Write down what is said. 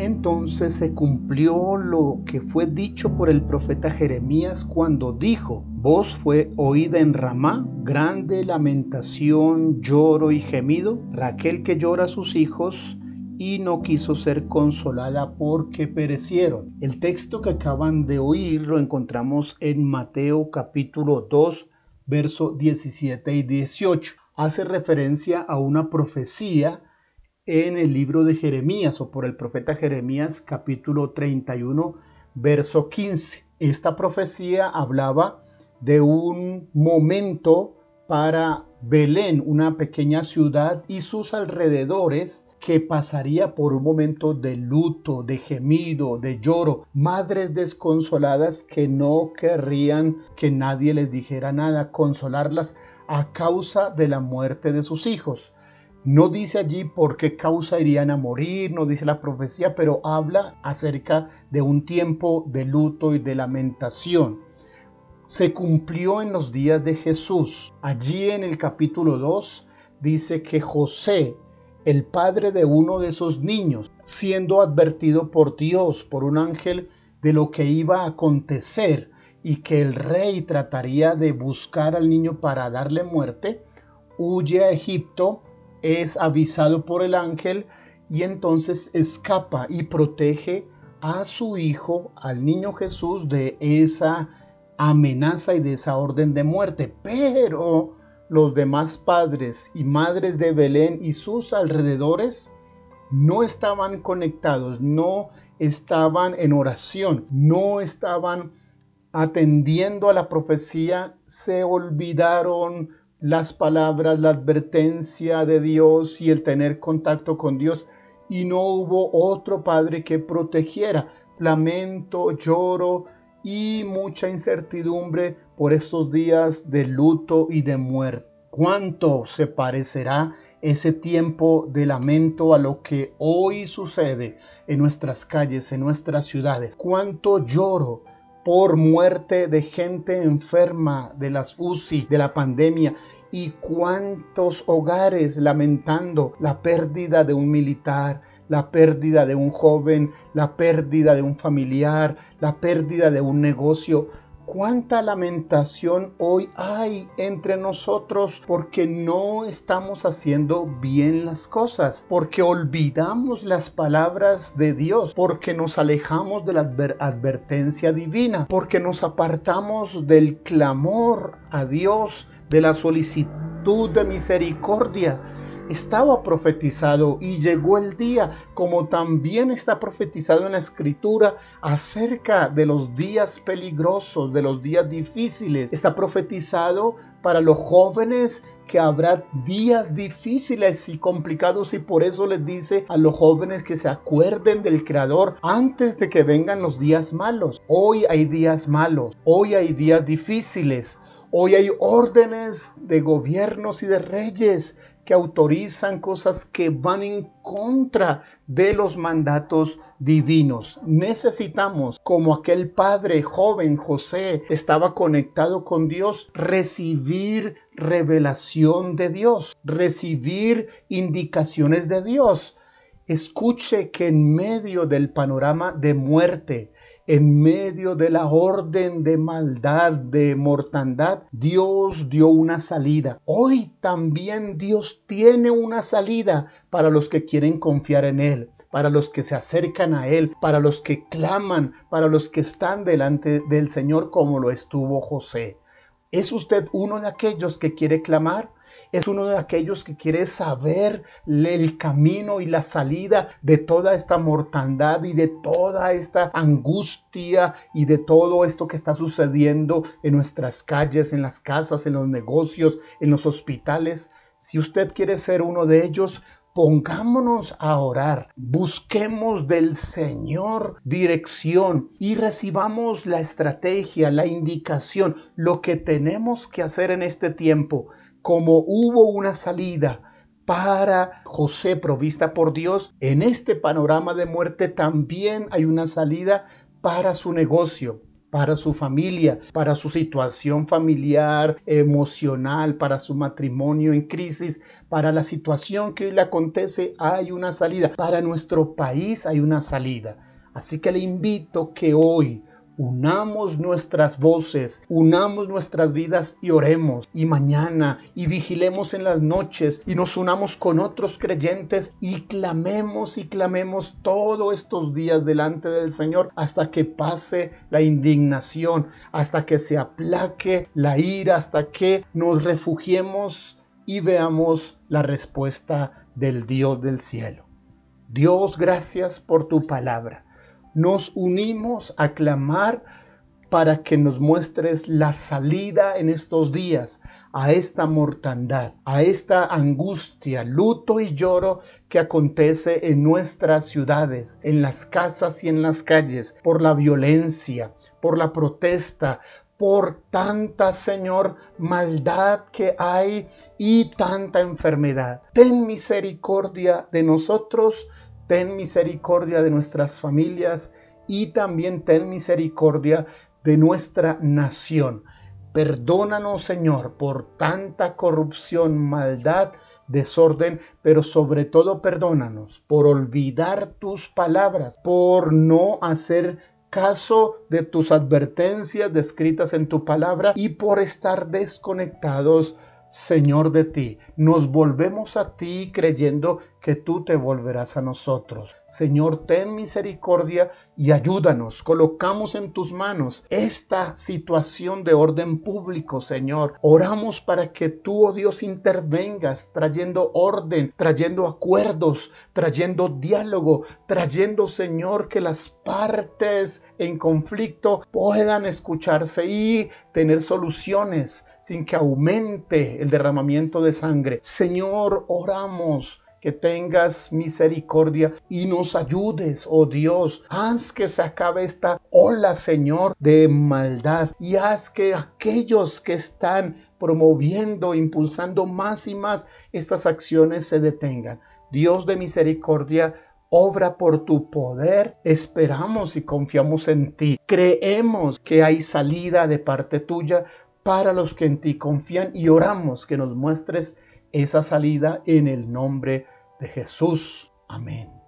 Entonces se cumplió lo que fue dicho por el profeta Jeremías cuando dijo, voz fue oída en Ramá, grande lamentación, lloro y gemido, Raquel que llora a sus hijos y no quiso ser consolada porque perecieron. El texto que acaban de oír lo encontramos en Mateo capítulo 2, verso 17 y 18. Hace referencia a una profecía en el libro de Jeremías o por el profeta Jeremías capítulo 31 verso 15. Esta profecía hablaba de un momento para Belén, una pequeña ciudad y sus alrededores que pasaría por un momento de luto, de gemido, de lloro, madres desconsoladas que no querrían que nadie les dijera nada, consolarlas a causa de la muerte de sus hijos. No dice allí por qué causa irían a morir, no dice la profecía, pero habla acerca de un tiempo de luto y de lamentación. Se cumplió en los días de Jesús. Allí en el capítulo 2 dice que José, el padre de uno de esos niños, siendo advertido por Dios, por un ángel, de lo que iba a acontecer y que el rey trataría de buscar al niño para darle muerte, huye a Egipto es avisado por el ángel y entonces escapa y protege a su hijo, al niño Jesús, de esa amenaza y de esa orden de muerte. Pero los demás padres y madres de Belén y sus alrededores no estaban conectados, no estaban en oración, no estaban atendiendo a la profecía, se olvidaron las palabras, la advertencia de Dios y el tener contacto con Dios y no hubo otro padre que protegiera. Lamento, lloro y mucha incertidumbre por estos días de luto y de muerte. ¿Cuánto se parecerá ese tiempo de lamento a lo que hoy sucede en nuestras calles, en nuestras ciudades? ¿Cuánto lloro? por muerte de gente enferma de las UCI, de la pandemia. Y cuántos hogares lamentando la pérdida de un militar, la pérdida de un joven, la pérdida de un familiar, la pérdida de un negocio cuánta lamentación hoy hay entre nosotros porque no estamos haciendo bien las cosas, porque olvidamos las palabras de Dios, porque nos alejamos de la advertencia divina, porque nos apartamos del clamor a Dios, de la solicitud de misericordia estaba profetizado y llegó el día, como también está profetizado en la escritura acerca de los días peligrosos, de los días difíciles. Está profetizado para los jóvenes que habrá días difíciles y complicados y por eso les dice a los jóvenes que se acuerden del Creador antes de que vengan los días malos. Hoy hay días malos, hoy hay días difíciles, hoy hay órdenes de gobiernos y de reyes que autorizan cosas que van en contra de los mandatos divinos. Necesitamos, como aquel padre joven José estaba conectado con Dios, recibir revelación de Dios, recibir indicaciones de Dios. Escuche que en medio del panorama de muerte, en medio de la orden de maldad, de mortandad, Dios dio una salida. Hoy también Dios tiene una salida para los que quieren confiar en Él para los que se acercan a Él, para los que claman, para los que están delante del Señor como lo estuvo José. ¿Es usted uno de aquellos que quiere clamar? Es uno de aquellos que quiere saber el camino y la salida de toda esta mortandad y de toda esta angustia y de todo esto que está sucediendo en nuestras calles, en las casas, en los negocios, en los hospitales. Si usted quiere ser uno de ellos, Pongámonos a orar, busquemos del Señor dirección y recibamos la estrategia, la indicación, lo que tenemos que hacer en este tiempo como hubo una salida para José provista por Dios, en este panorama de muerte también hay una salida para su negocio, para su familia, para su situación familiar, emocional, para su matrimonio en crisis, para la situación que hoy le acontece, hay una salida. Para nuestro país hay una salida. Así que le invito que hoy unamos nuestras voces, unamos nuestras vidas y oremos. Y mañana y vigilemos en las noches y nos unamos con otros creyentes y clamemos y clamemos todos estos días delante del Señor hasta que pase la indignación, hasta que se aplaque la ira, hasta que nos refugiemos y veamos la respuesta del Dios del cielo. Dios, gracias por tu palabra nos unimos a clamar para que nos muestres la salida en estos días a esta mortandad, a esta angustia, luto y lloro que acontece en nuestras ciudades, en las casas y en las calles, por la violencia, por la protesta, por tanta, Señor, maldad que hay y tanta enfermedad. Ten misericordia de nosotros, ten misericordia de nuestras familias y también ten misericordia de nuestra nación. Perdónanos, Señor, por tanta corrupción, maldad, desorden, pero sobre todo perdónanos por olvidar tus palabras, por no hacer caso de tus advertencias descritas en tu palabra y por estar desconectados Señor, de ti. Nos volvemos a ti creyendo que tú te volverás a nosotros. Señor, ten misericordia y ayúdanos. Colocamos en tus manos esta situación de orden público, Señor. Oramos para que tú, oh Dios, intervengas trayendo orden, trayendo acuerdos, trayendo diálogo, trayendo, Señor, que las partes en conflicto puedan escucharse y tener soluciones sin que aumente el derramamiento de sangre. Señor, oramos que tengas misericordia y nos ayudes, oh Dios. Haz que se acabe esta ola, Señor, de maldad y haz que aquellos que están promoviendo, impulsando más y más estas acciones se detengan. Dios de misericordia, obra por tu poder. Esperamos y confiamos en ti. Creemos que hay salida de parte tuya para los que en ti confían y oramos que nos muestres esa salida en el nombre de Jesús. Amén.